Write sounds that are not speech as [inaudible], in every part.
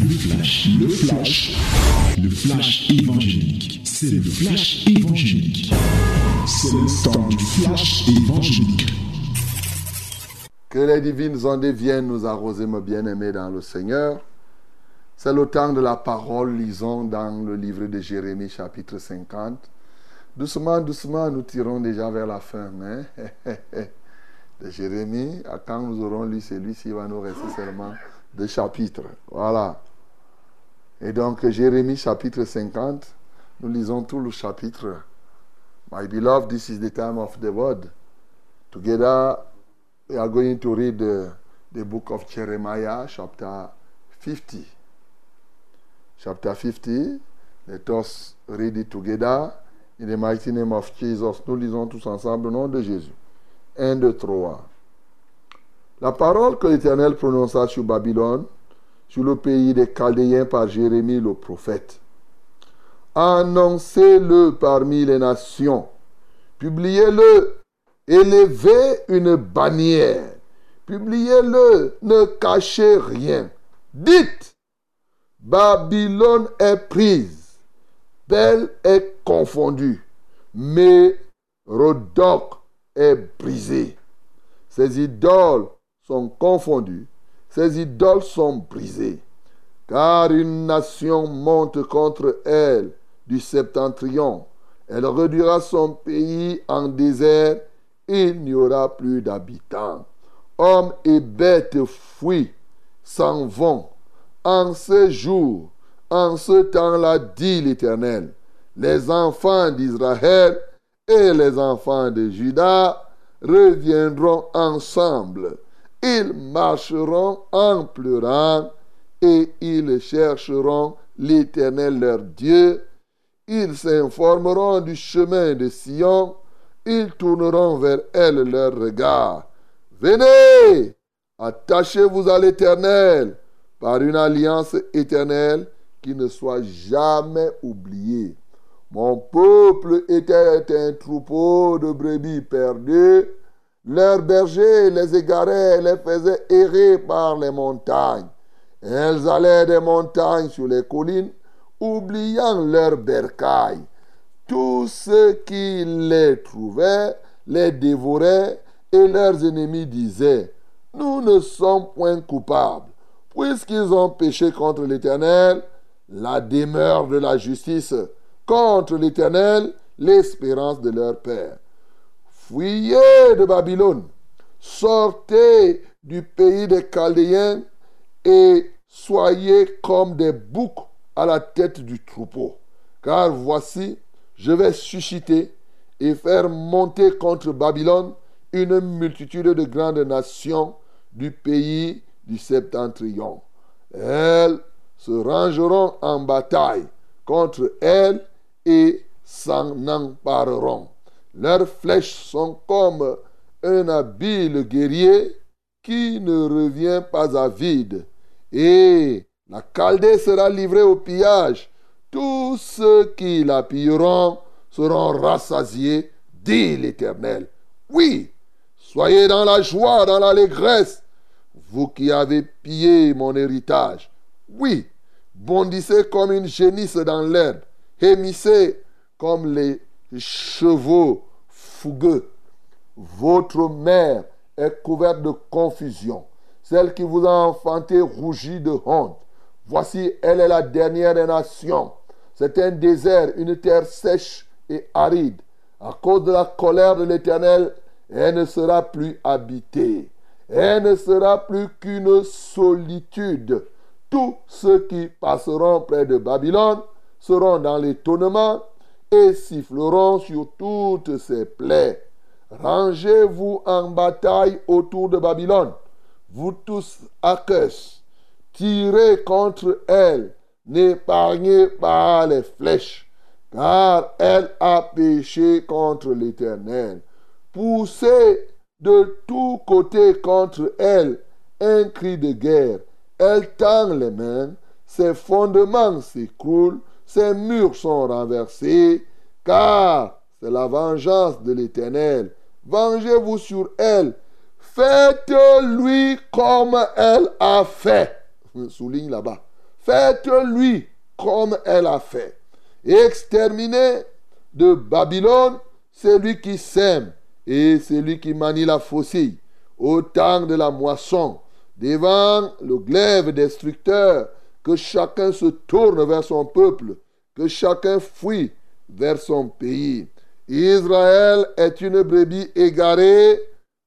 Le flash, le flash, le flash évangélique. C'est le flash évangélique. C'est le temps du flash évangélique. Que les divines ondes viennent nous arroser, mes bien-aimés dans le Seigneur. C'est le temps de la parole, lisons dans le livre de Jérémie, chapitre 50. Doucement, doucement, nous tirons déjà vers la fin. Hein? [laughs] de Jérémie, à quand nous aurons lu celui-ci, il va nous rester seulement deux chapitres. Voilà. Et donc, Jérémie, chapitre 50, nous lisons tout le chapitre. My beloved, this is the time of the word. Together, we are going to read the, the book of Jeremiah, chapter 50. Chapter 50, let us read it together. In the mighty name of Jesus, nous lisons tous ensemble au nom de Jésus. 1, 2, 3. La parole que l'Éternel prononça sur Babylone, sur le pays des Chaldéens par Jérémie le prophète. Annoncez-le parmi les nations. Publiez-le. Élevez une bannière. Publiez-le. Ne cachez rien. Dites, Babylone est prise. Belle est confondue. Mais Rodoc est brisé. Ses idoles sont confondues. Ses idoles sont brisées. Car une nation monte contre elle du septentrion. Elle réduira son pays en désert. Il n'y aura plus d'habitants. Hommes et bêtes fuient, s'en vont. En ce jour, en ce temps-là, dit l'Éternel, les enfants d'Israël et les enfants de Juda reviendront ensemble. Ils marcheront en pleurant et ils chercheront l'Éternel leur Dieu. Ils s'informeront du chemin de Sion. Ils tourneront vers elle leur regard. Venez, attachez-vous à l'Éternel par une alliance éternelle qui ne soit jamais oubliée. Mon peuple était un troupeau de brebis perdues. Leurs bergers les égaraient, les faisaient errer par les montagnes. Elles allaient des montagnes sur les collines, oubliant leurs bercailles. Tous ceux qui les trouvaient les dévoraient et leurs ennemis disaient, Nous ne sommes point coupables, puisqu'ils ont péché contre l'Éternel, la demeure de la justice contre l'Éternel l'espérance de leur Père. Fuyez de Babylone, sortez du pays des Chaldéens et soyez comme des boucs à la tête du troupeau. Car voici, je vais susciter et faire monter contre Babylone une multitude de grandes nations du pays du septentrion. Elles se rangeront en bataille contre elle et s'en empareront. Leurs flèches sont comme un habile guerrier qui ne revient pas à vide. Et la Chaldée sera livrée au pillage. Tous ceux qui la pilleront seront rassasiés, dit l'Éternel. Oui, soyez dans la joie, dans l'allégresse, vous qui avez pillé mon héritage. Oui, bondissez comme une génisse dans l'herbe Hémissez comme les chevaux Votre mère est couverte de confusion. Celle qui vous a enfanté rougit de honte. Voici, elle est la dernière des nations. C'est un désert, une terre sèche et aride. À cause de la colère de l'Éternel, elle ne sera plus habitée. Elle ne sera plus qu'une solitude. Tous ceux qui passeront près de Babylone seront dans l'étonnement et siffleront sur toutes ses plaies. Rangez-vous en bataille autour de Babylone, vous tous Akes, tirez contre elle, n'épargnez pas les flèches, car elle a péché contre l'Éternel. Poussez de tous côtés contre elle un cri de guerre. Elle tend les mains, ses fondements s'écroulent, ses murs sont renversés, car c'est la vengeance de l'Éternel. Vengez-vous sur elle. Faites-lui comme elle a fait. Souligne là-bas. Faites-lui comme elle a fait. Exterminez de Babylone celui qui sème et celui qui manie la faucille au temps de la moisson, devant le glaive destructeur, que chacun se tourne vers son peuple, que chacun fuit vers son pays. Israël est une brebis égarée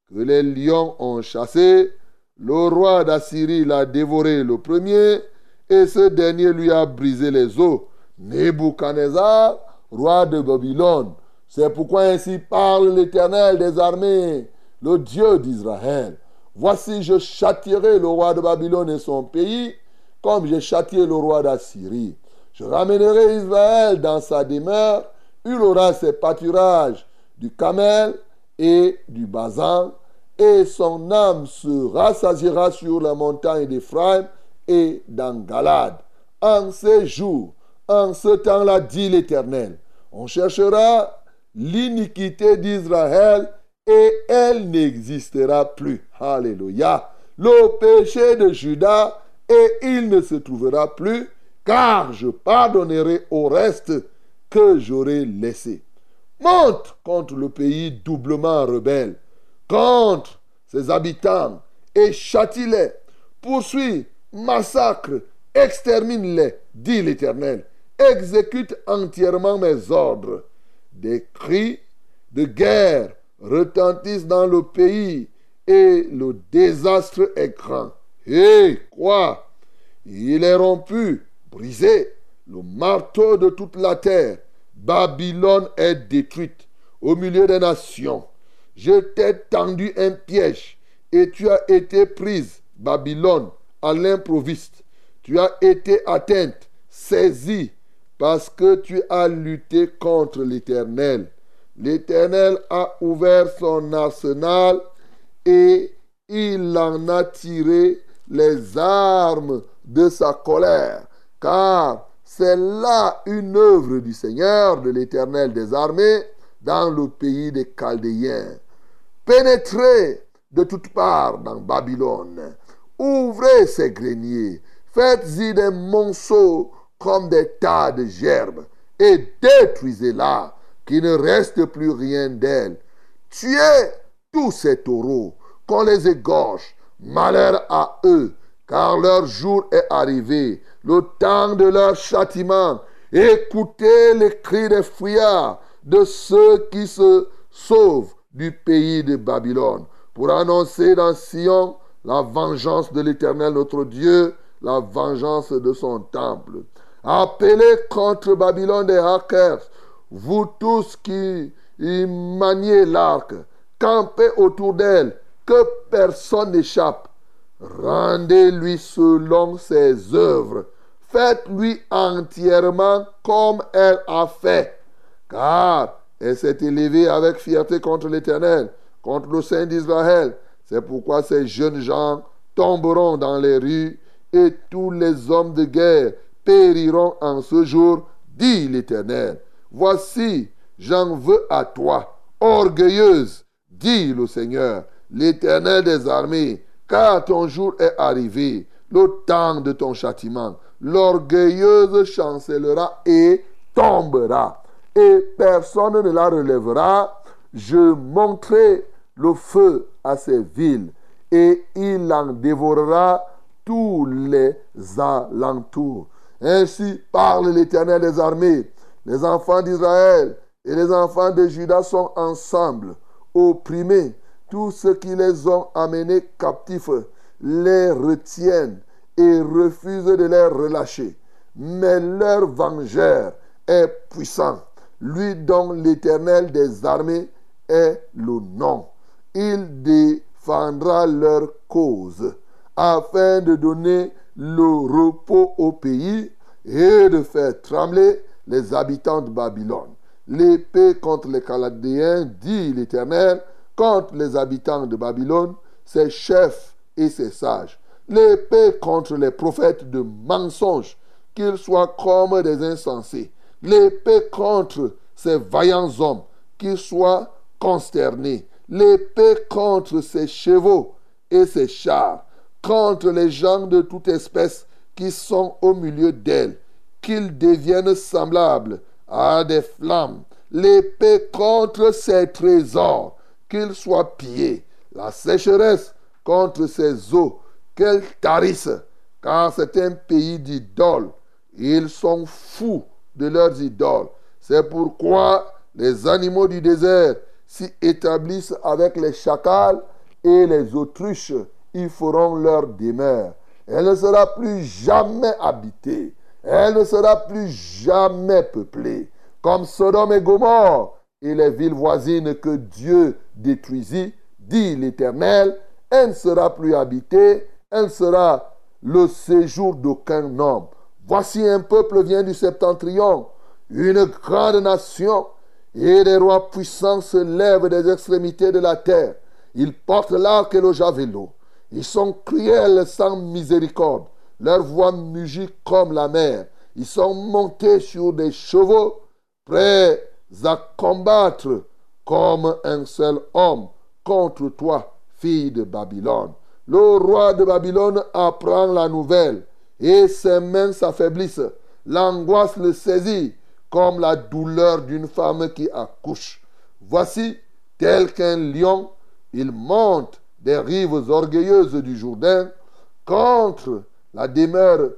que les lions ont chassée. Le roi d'Assyrie l'a dévoré le premier, et ce dernier lui a brisé les os. Nebuchadnezzar, roi de Babylone. C'est pourquoi ainsi parle l'Éternel des armées, le Dieu d'Israël. Voici, je châtierai le roi de Babylone et son pays, comme j'ai châtié le roi d'Assyrie. Je ramènerai Israël dans sa demeure, il aura ses pâturages du camel et du bazan, et son âme se rassasiera sur la montagne d'Éphraïm et dans Galade. En ces jours, en ce temps-là, dit l'Éternel, on cherchera l'iniquité d'Israël et elle n'existera plus. Alléluia. Le péché de Judas et il ne se trouvera plus, car je pardonnerai au reste que j'aurai laissé. Monte contre le pays doublement rebelle, contre ses habitants, et châtie-les. Poursuis, massacre, extermine-les, dit l'Éternel. Exécute entièrement mes ordres. Des cris de guerre retentissent dans le pays et le désastre est grand. Et quoi? Il est rompu, brisé, le marteau de toute la terre. Babylone est détruite au milieu des nations. Je t'ai tendu un piège et tu as été prise, Babylone, à l'improviste. Tu as été atteinte, saisie, parce que tu as lutté contre l'Éternel. L'Éternel a ouvert son arsenal et il en a tiré les armes de sa colère, car c'est là une œuvre du Seigneur, de l'Éternel des armées, dans le pays des Chaldéens. Pénétrez de toutes parts dans Babylone, ouvrez ses greniers, faites-y des monceaux comme des tas de gerbes, et détruisez-la, qu'il ne reste plus rien d'elle. Tuez tous ces taureaux, qu'on les égorge, malheur à eux, car leur jour est arrivé, le temps de leur châtiment. Écoutez les cris des fouillards, de ceux qui se sauvent du pays de Babylone, pour annoncer dans Sion la vengeance de l'Éternel notre Dieu, la vengeance de son temple. Appelez contre Babylone des hackers, vous tous qui maniez l'arc, campez autour d'elle, que personne n'échappe. Rendez-lui selon ses œuvres. Faites-lui entièrement comme elle a fait. Car elle s'est élevée avec fierté contre l'Éternel, contre le Saint d'Israël. C'est pourquoi ces jeunes gens tomberont dans les rues et tous les hommes de guerre périront en ce jour, dit l'Éternel. Voici, j'en veux à toi, orgueilleuse, dit le Seigneur, l'Éternel des armées, car ton jour est arrivé, le temps de ton châtiment. L'orgueilleuse chancellera et tombera, et personne ne la relèvera. Je montrerai le feu à ces villes, et il en dévorera tous les alentours. Ainsi parle l'Éternel des armées. Les enfants d'Israël et les enfants de Juda sont ensemble, opprimés. Tous ceux qui les ont amenés captifs les retiennent et refusent de les relâcher. Mais leur vengeur est puissant, lui dont l'Éternel des armées est le nom. Il défendra leur cause afin de donner le repos au pays et de faire trembler les habitants de Babylone. L'épée contre les Chaldéens, dit l'Éternel, contre les habitants de Babylone, ses chefs et ses sages. L'épée contre les prophètes de mensonges, qu'ils soient comme des insensés. L'épée contre ces vaillants hommes, qu'ils soient consternés. L'épée contre ces chevaux et ces chars, contre les gens de toute espèce qui sont au milieu d'elle, qu'ils deviennent semblables à des flammes, l'épée contre ses trésors, qu'ils soient pillés, la sécheresse contre ses eaux, qu'elles tarissent, car c'est un pays d'idoles. Ils sont fous de leurs idoles. C'est pourquoi les animaux du désert s'y établissent avec les chacals et les autruches. Ils feront leur demeure. Elle ne sera plus jamais habitée. Elle ne sera plus jamais peuplée. Comme Sodome et Gomorre et les villes voisines que Dieu détruisit, dit l'Éternel, elle ne sera plus habitée, elle sera le séjour d'aucun homme. Voici un peuple vient du septentrion, une grande nation, et des rois puissants se lèvent des extrémités de la terre. Ils portent l'arc et le javelot. Ils sont cruels sans miséricorde. Leur voix mugit comme la mer. Ils sont montés sur des chevaux, prêts à combattre comme un seul homme contre toi, fille de Babylone. Le roi de Babylone apprend la nouvelle et ses mains s'affaiblissent. L'angoisse le saisit comme la douleur d'une femme qui accouche. Voici, tel qu'un lion, il monte des rives orgueilleuses du Jourdain contre la demeure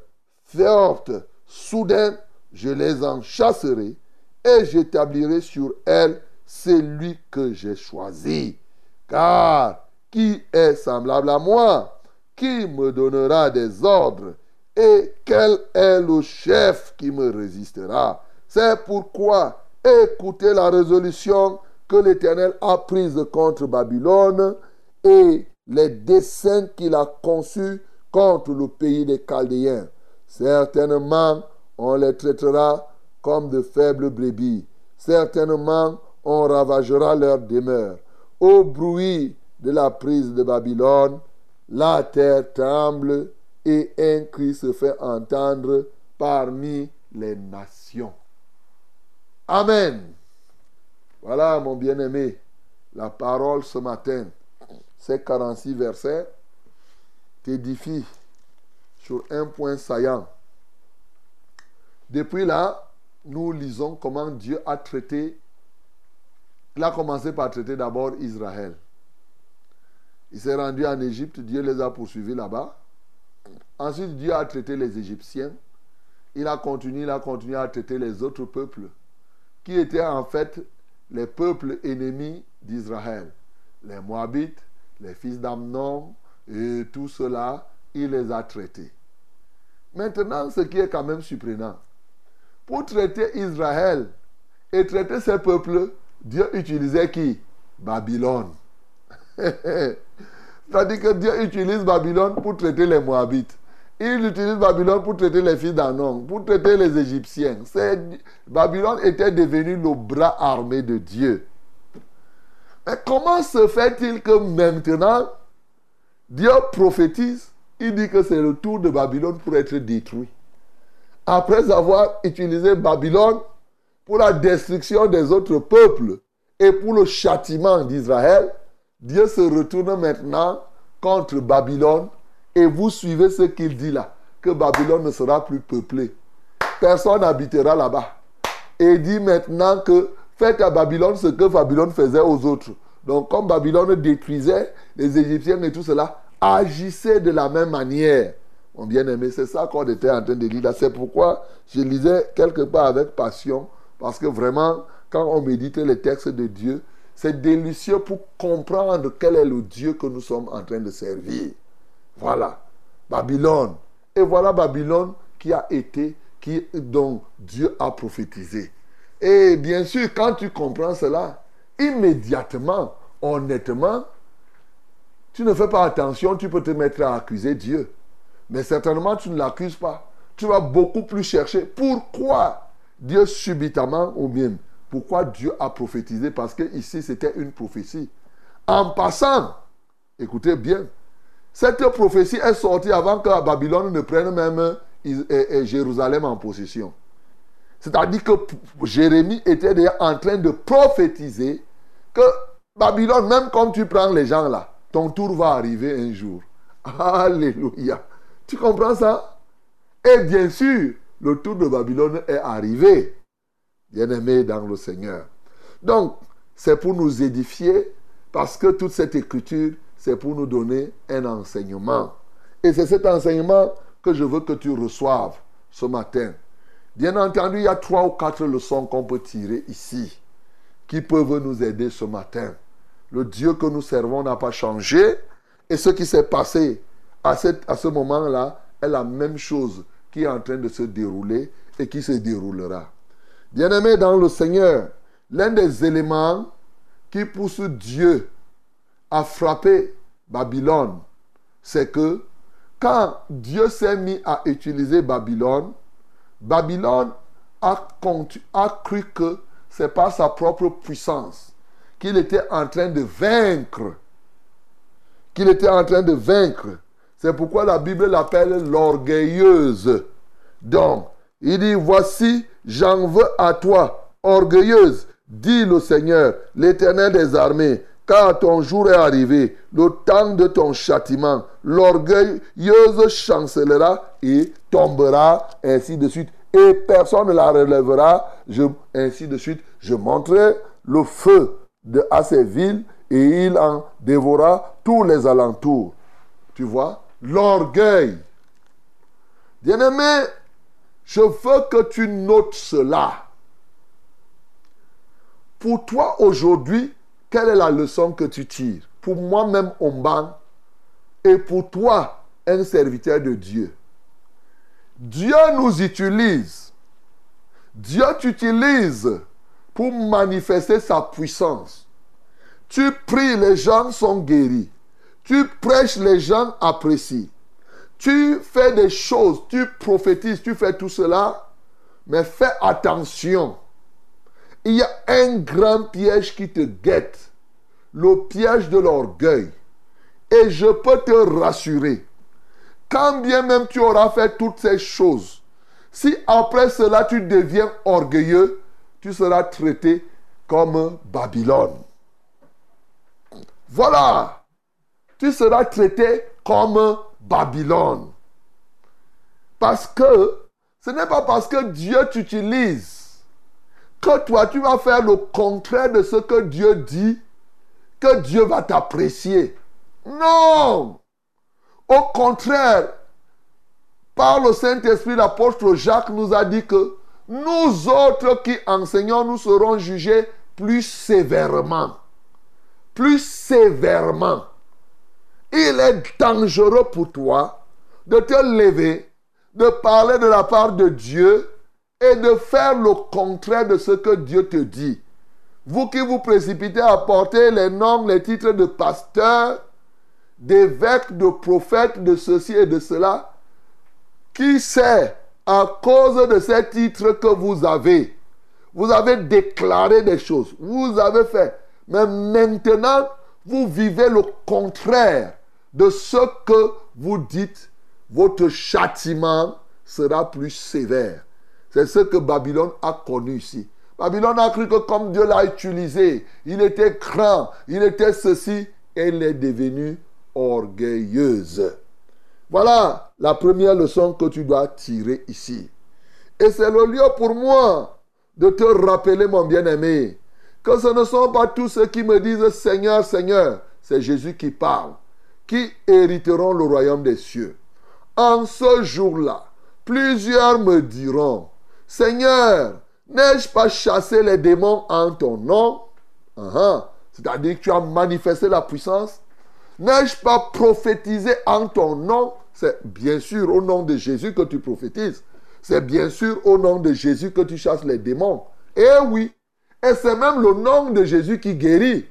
forte. Soudain, je les en chasserai et j'établirai sur elles celui que j'ai choisi. Car qui est semblable à moi Qui me donnera des ordres Et quel est le chef qui me résistera? C'est pourquoi écoutez la résolution que l'Éternel a prise contre Babylone et les desseins qu'il a conçus contre le pays des Chaldéens. Certainement, on les traitera comme de faibles brebis. Certainement, on ravagera leur demeure. Au bruit de la prise de Babylone, la terre tremble et un cri se fait entendre parmi les nations. Amen. Voilà, mon bien-aimé, la parole ce matin. Ces 46 versets t'édifient sur un point saillant. Depuis là, nous lisons comment Dieu a traité. Il a commencé par traiter d'abord Israël. Il s'est rendu en Égypte, Dieu les a poursuivis là-bas. Ensuite, Dieu a traité les Égyptiens. Il a continué, il a continué à traiter les autres peuples, qui étaient en fait les peuples ennemis d'Israël. Les Moabites, les fils d'Amnon, et tout cela, il les a traités. Maintenant, ce qui est quand même surprenant, pour traiter Israël et traiter ces peuples, Dieu utilisait qui? Babylone. [laughs] C'est-à-dire que Dieu utilise Babylone pour traiter les Moabites. Il utilise Babylone pour traiter les fils d'Anon, pour traiter les Égyptiens. Babylone était devenu le bras armé de Dieu. Mais comment se fait-il que maintenant, Dieu prophétise, il dit que c'est le tour de Babylone pour être détruit? Après avoir utilisé Babylone pour la destruction des autres peuples et pour le châtiment d'Israël, Dieu se retourne maintenant contre Babylone et vous suivez ce qu'il dit là, que Babylone ne sera plus peuplée. Personne n'habitera là-bas. Et dit maintenant que faites à Babylone ce que Babylone faisait aux autres. Donc comme Babylone détruisait les Égyptiens et tout cela, agissez de la même manière. Mon bien-aimé, c'est ça qu'on était en train de lire. C'est pourquoi je lisais quelque part avec passion, parce que vraiment, quand on médite les textes de Dieu, c'est délicieux pour comprendre quel est le Dieu que nous sommes en train de servir. Voilà. Babylone. Et voilà Babylone qui a été, qui, dont Dieu a prophétisé. Et bien sûr, quand tu comprends cela, immédiatement, honnêtement, tu ne fais pas attention, tu peux te mettre à accuser Dieu. Mais certainement, tu ne l'accuses pas. Tu vas beaucoup plus chercher pourquoi Dieu subitement, ou bien pourquoi Dieu a prophétisé Parce que ici, c'était une prophétie. En passant, écoutez bien, cette prophétie est sortie avant que Babylone ne prenne même Jérusalem en possession. C'est-à-dire que Jérémie était en train de prophétiser que Babylone, même comme tu prends les gens là, ton tour va arriver un jour. [laughs] Alléluia. Tu comprends ça? Et bien sûr, le tour de Babylone est arrivé, bien-aimé dans le Seigneur. Donc, c'est pour nous édifier, parce que toute cette écriture, c'est pour nous donner un enseignement. Et c'est cet enseignement que je veux que tu reçoives ce matin. Bien entendu, il y a trois ou quatre leçons qu'on peut tirer ici, qui peuvent nous aider ce matin. Le Dieu que nous servons n'a pas changé, et ce qui s'est passé à, à ce moment-là est la même chose qui est en train de se dérouler et qui se déroulera. Bien-aimé dans le Seigneur, l'un des éléments qui pousse Dieu à frapper Babylone, c'est que quand Dieu s'est mis à utiliser Babylone, Babylone a cru que c'est par sa propre puissance qu'il était en train de vaincre. Qu'il était en train de vaincre. C'est pourquoi la Bible l'appelle l'orgueilleuse. Donc, il dit, voici, j'en veux à toi, orgueilleuse, dit le Seigneur, l'Éternel des armées, car ton jour est arrivé, le temps de ton châtiment. L'orgueilleuse chancellera et tombera, ainsi de suite. Et personne ne la relèvera, ainsi de suite. Je montrerai le feu à ces villes et il en dévora tous les alentours. Tu vois, l'orgueil. Bien-aimé, je veux que tu notes cela. Pour toi aujourd'hui, quelle est la leçon que tu tires? Pour moi-même, Omban, et pour toi, un serviteur de Dieu. Dieu nous utilise. Dieu t'utilise pour manifester sa puissance. Tu pries, les gens sont guéris. Tu prêches, les gens apprécient. Tu fais des choses, tu prophétises, tu fais tout cela, mais fais attention il y a un grand piège qui te guette, le piège de l'orgueil. Et je peux te rassurer, quand bien même tu auras fait toutes ces choses, si après cela tu deviens orgueilleux, tu seras traité comme Babylone. Voilà, tu seras traité comme Babylone. Parce que ce n'est pas parce que Dieu t'utilise que toi, tu vas faire le contraire de ce que Dieu dit, que Dieu va t'apprécier. Non. Au contraire, par le Saint-Esprit, l'apôtre Jacques nous a dit que nous autres qui enseignons, nous serons jugés plus sévèrement. Plus sévèrement. Il est dangereux pour toi de te lever, de parler de la part de Dieu et de faire le contraire de ce que Dieu te dit. Vous qui vous précipitez à porter les noms, les titres de pasteur, d'évêque, de prophète, de ceci et de cela, qui sait, à cause de ces titres que vous avez, vous avez déclaré des choses, vous avez fait, mais maintenant, vous vivez le contraire de ce que vous dites, votre châtiment sera plus sévère. C'est ce que Babylone a connu ici. Babylone a cru que comme Dieu l'a utilisé, il était grand, il était ceci, elle est devenue orgueilleuse. Voilà la première leçon que tu dois tirer ici. Et c'est le lieu pour moi de te rappeler, mon bien-aimé, que ce ne sont pas tous ceux qui me disent Seigneur, Seigneur, c'est Jésus qui parle, qui hériteront le royaume des cieux. En ce jour-là, plusieurs me diront, Seigneur, n'ai-je pas chassé les démons en ton nom? Uh-huh. C'est-à-dire que tu as manifesté la puissance. N'ai-je pas prophétisé en ton nom? C'est bien sûr au nom de Jésus que tu prophétises. C'est bien sûr au nom de Jésus que tu chasses les démons. Eh oui. Et c'est même le nom de Jésus qui guérit.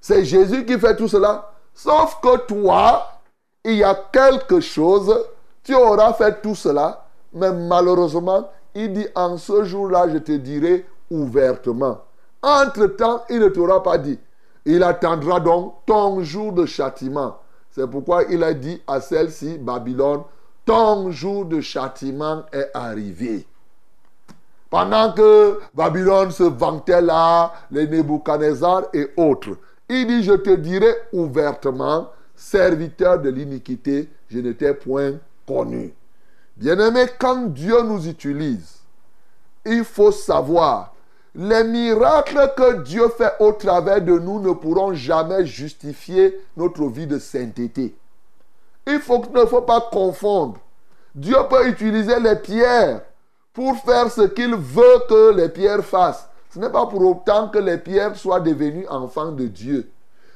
C'est Jésus qui fait tout cela. Sauf que toi, il y a quelque chose, tu auras fait tout cela, mais malheureusement, il dit, en ce jour-là, je te dirai ouvertement. Entre-temps, il ne t'aura pas dit. Il attendra donc ton jour de châtiment. C'est pourquoi il a dit à celle-ci, Babylone, ton jour de châtiment est arrivé. Pendant que Babylone se vantait là, les Nebuchadnezzar et autres, il dit, je te dirai ouvertement, serviteur de l'iniquité, je ne t'ai point connu. Bien-aimé, quand Dieu nous utilise, il faut savoir, les miracles que Dieu fait au travers de nous ne pourront jamais justifier notre vie de sainteté. Il ne faut pas confondre. Dieu peut utiliser les pierres pour faire ce qu'il veut que les pierres fassent. Ce n'est pas pour autant que les pierres soient devenues enfants de Dieu.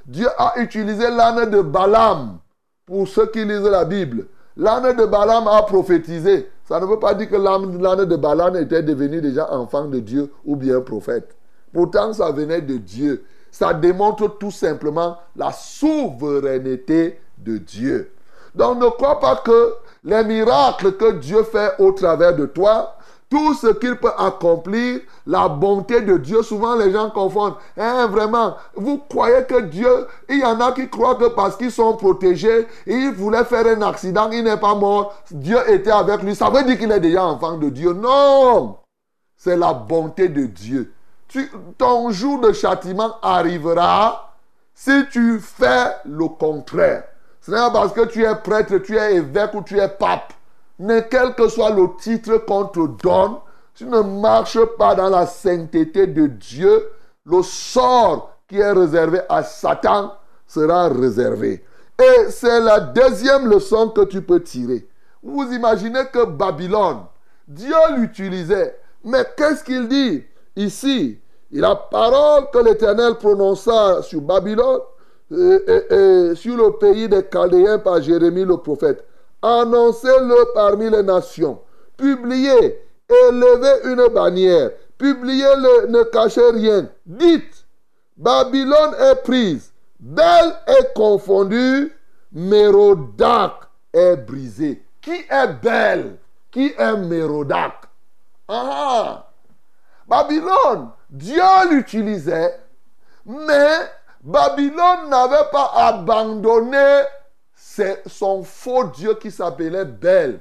Dieu a utilisé l'âne de Balaam pour ceux qui lisent la Bible. L'âne de Balaam a prophétisé. Ça ne veut pas dire que l'âne de Balaam était devenu déjà enfant de Dieu ou bien prophète. Pourtant, ça venait de Dieu. Ça démontre tout simplement la souveraineté de Dieu. Donc ne crois pas que les miracles que Dieu fait au travers de toi, tout ce qu'il peut accomplir, la bonté de Dieu, souvent les gens confondent. Hein, vraiment, vous croyez que Dieu, il y en a qui croient que parce qu'ils sont protégés, il voulait faire un accident, il n'est pas mort, Dieu était avec lui. Ça veut dire qu'il est déjà enfant de Dieu. Non, c'est la bonté de Dieu. ton jour de châtiment arrivera si tu fais le contraire. Ce n'est pas parce que tu es prêtre, tu es évêque ou tu es pape mais quel que soit le titre qu'on te donne, tu ne marches pas dans la sainteté de Dieu, le sort qui est réservé à Satan sera réservé. Et c'est la deuxième leçon que tu peux tirer. Vous imaginez que Babylone, Dieu l'utilisait. Mais qu'est-ce qu'il dit ici? La parole que l'Éternel prononça sur Babylone et, sur le pays des Chaldéens par Jérémie le prophète. Annoncez-le parmi les nations. Publiez, élevez une bannière. Publiez-le, ne cachez rien. Dites, Babylone est prise, Belle est confondue, Mérodac est brisé. Qui est belle? Qui est Mérodac? Ah Babylone, Dieu l'utilisait, mais Babylone n'avait pas abandonné c'est son faux Dieu qui s'appelait Bel.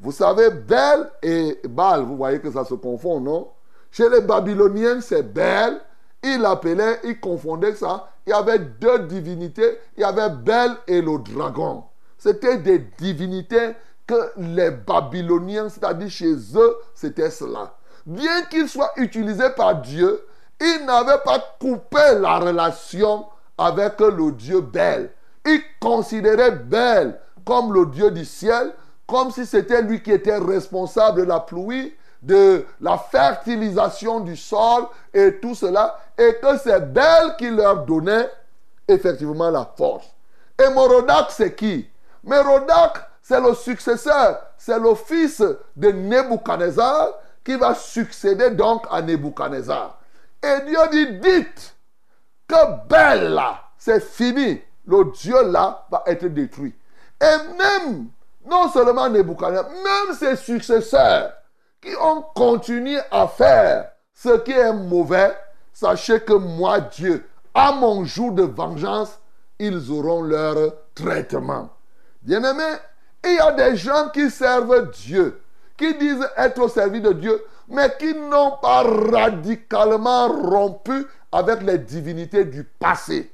Vous savez, Bel et Baal, vous voyez que ça se confond, non? Chez les Babyloniens, c'est Bel. Il appelait, il confondait ça. Il y avait deux divinités. Il y avait Bel et le dragon. C'était des divinités que les Babyloniens, c'est-à-dire chez eux, c'était cela. Bien qu'il soit utilisé par Dieu, il n'avait pas coupé la relation avec le Dieu Bel. Il considérait Bel comme le Dieu du ciel, comme si c'était lui qui était responsable de la pluie, de la fertilisation du sol et tout cela, et que c'est Bel qui leur donnait effectivement la force. Et Morodac, c'est qui? Morodac, c'est le successeur, c'est le fils de Nebuchadnezzar qui va succéder donc à Nebuchadnezzar. Et Dieu dit, dites que Bel c'est fini le Dieu là va être détruit. Et même, non seulement Nebuchadnezzar, même ses successeurs qui ont continué à faire ce qui est mauvais, sachez que moi, Dieu, à mon jour de vengeance, ils auront leur traitement. Bien-aimés, il y a des gens qui servent Dieu, qui disent être au service de Dieu, mais qui n'ont pas radicalement rompu avec les divinités du passé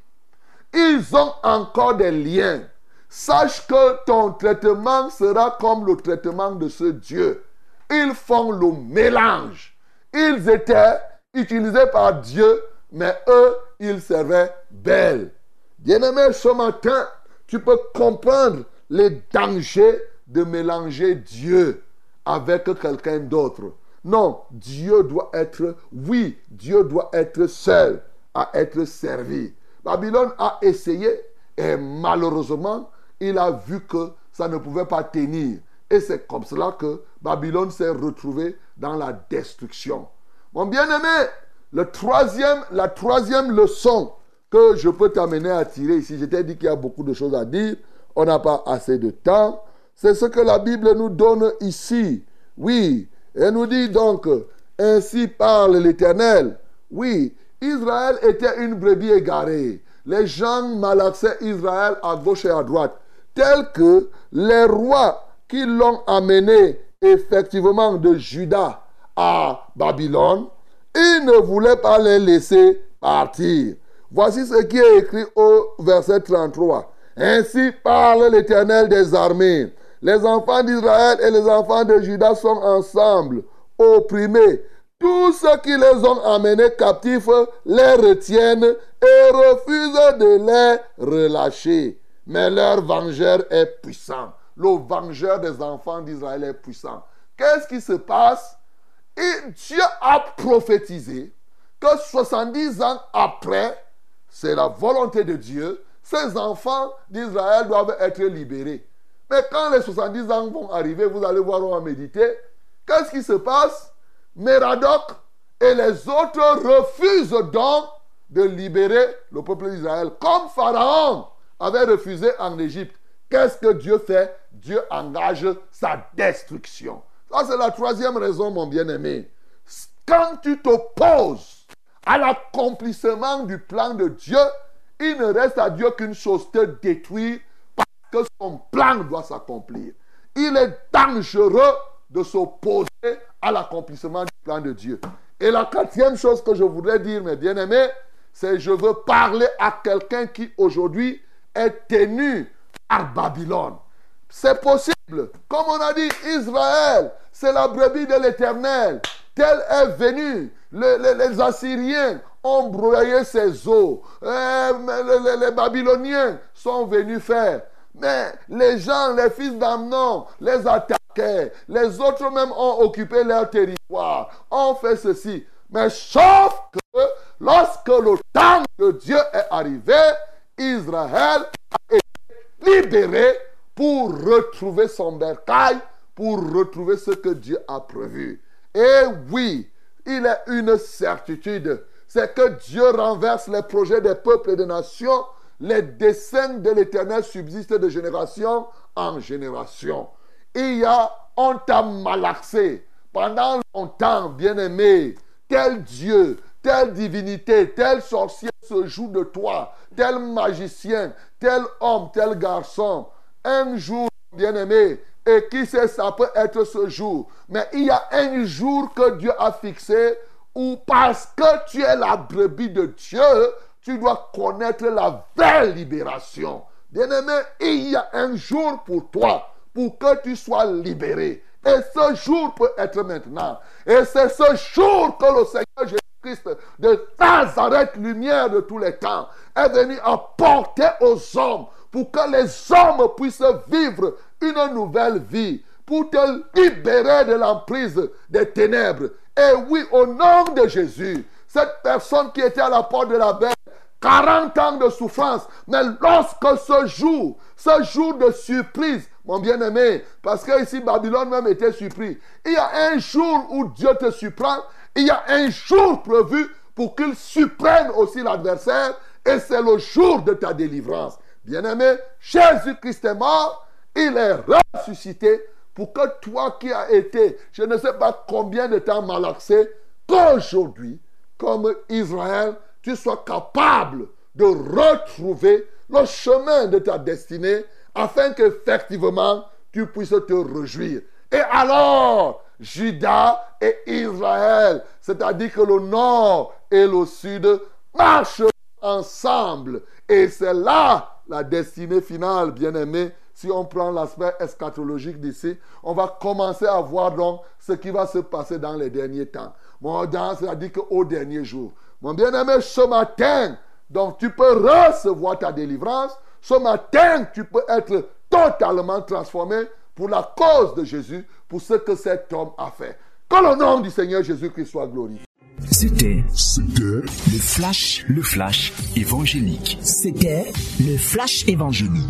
ils ont encore des liens. Sache que ton traitement sera comme le traitement de ce Dieu. Ils font le mélange. Ils étaient utilisés par Dieu, mais eux, ils servaient belle. Bien-aimé, ce matin, tu peux comprendre les dangers de mélanger Dieu avec quelqu'un d'autre. Non, Dieu doit être, oui, Dieu doit être seul à être servi. Babylone a essayé et malheureusement, il a vu que ça ne pouvait pas tenir. Et c'est comme cela que Babylone s'est retrouvée dans la destruction. Mon bien-aimé, la troisième leçon que je peux t'amener à tirer ici, je t'ai dit qu'il y a beaucoup de choses à dire, on n'a pas assez de temps, c'est ce que la Bible nous donne ici. Oui, elle nous dit donc, ainsi parle l'Éternel. Oui, Israël était une brebis égarée. Les gens malaxaient Israël à gauche et à droite, tels que les rois qui l'ont amené effectivement de Juda à Babylone, ils ne voulaient pas les laisser partir. Voici ce qui est écrit au verset 33. Ainsi parle l'Éternel des armées. Les enfants d'Israël et les enfants de Judas sont ensemble, opprimés. Tous ceux qui les ont amenés captifs les retiennent et refusent de les relâcher. Mais leur vengeur est puissant. Le vengeur des enfants d'Israël est puissant. Qu'est-ce qui se passe? Et Dieu a prophétisé que 70 ans après, c'est la volonté de Dieu, ces enfants d'Israël doivent être libérés. Mais quand les 70 ans vont arriver, vous allez voir, on va méditer. Qu'est-ce qui se passe? Méradoc et les autres refusent donc de libérer le peuple d'Israël. Comme Pharaon avait refusé en Égypte. Qu'est-ce que Dieu fait? Dieu engage sa destruction. Ça, c'est la troisième raison, mon bien-aimé. Quand tu t'opposes à l'accomplissement du plan de Dieu, il ne reste à Dieu qu'une chose, te détruire parce que son plan doit s'accomplir. Il est dangereux de s'opposer à l'accomplissement du plan de Dieu. Et la quatrième chose que je voudrais dire, mes bien-aimés, c'est je veux parler à quelqu'un qui aujourd'hui est tenu par Babylone. C'est possible. Comme on a dit, Israël, c'est la brebis de l'Éternel. Tel est venu. les Assyriens ont broyé ses eaux. Euh, les, Babyloniens sont venus faire. Mais les gens, les fils d'Amnon, les Les autres même ont occupé leur territoire, ont fait ceci. Mais sauf que lorsque le temps de Dieu est arrivé, Israël a été libéré pour retrouver son bercail, pour retrouver ce que Dieu a prévu. Et oui, il est une certitude, c'est que Dieu renverse les projets des peuples et des nations. Les desseins de l'Éternel subsistent de génération en génération. Il y a, on t'a malaxé pendant longtemps, bien-aimé, tel Dieu, telle divinité, tel sorcier se joue de toi, tel magicien, tel homme, tel garçon. Un jour, bien-aimé, et qui sait, ça peut être ce jour. Mais il y a un jour que Dieu a fixé où parce que tu es la brebis de Dieu, tu dois connaître la vraie libération. Bien-aimé, il y a un jour pour toi, pour que tu sois libéré. Et ce jour peut être maintenant. Et c'est ce jour que le Seigneur Jésus-Christ de Nazareth, lumière de tous les temps, est venu apporter aux hommes pour que les hommes puissent vivre une nouvelle vie, pour te libérer de l'emprise des ténèbres. Et oui, au nom de Jésus, cette personne qui était à la porte de la bête, 40 ans de souffrance, mais lorsque ce jour, ce jour de surprise, mon bien-aimé, parce que ici Babylone même était surpris, il y a un jour où Dieu te surprend, il y a un jour prévu pour qu'il surprenne aussi l'adversaire, et c'est le jour de ta délivrance. Bien-aimé, Jésus-Christ est mort, il est ressuscité pour que toi qui as été, je ne sais pas combien de temps malaxé, qu'aujourd'hui, comme Israël, tu sois capable de retrouver le chemin de ta destinée afin qu'effectivement tu puisses te réjouir. Et alors, Judas et Israël, c'est-à-dire que le nord et le sud marchent ensemble. Et c'est là la destinée finale, bien-aimé, si on prend l'aspect eschatologique d'ici, on va commencer à voir donc ce qui va se passer dans les derniers temps. Mon c'est-à-dire qu'au dernier jour. Mon bien-aimé, ce matin, donc tu peux recevoir ta délivrance. Ce matin, tu peux être totalement transformé pour la cause de Jésus, pour ce que cet homme a fait. Que le nom du Seigneur Jésus-Christ soit glorifié. C'était le flash, le flash évangélique. C'était le flash évangélique.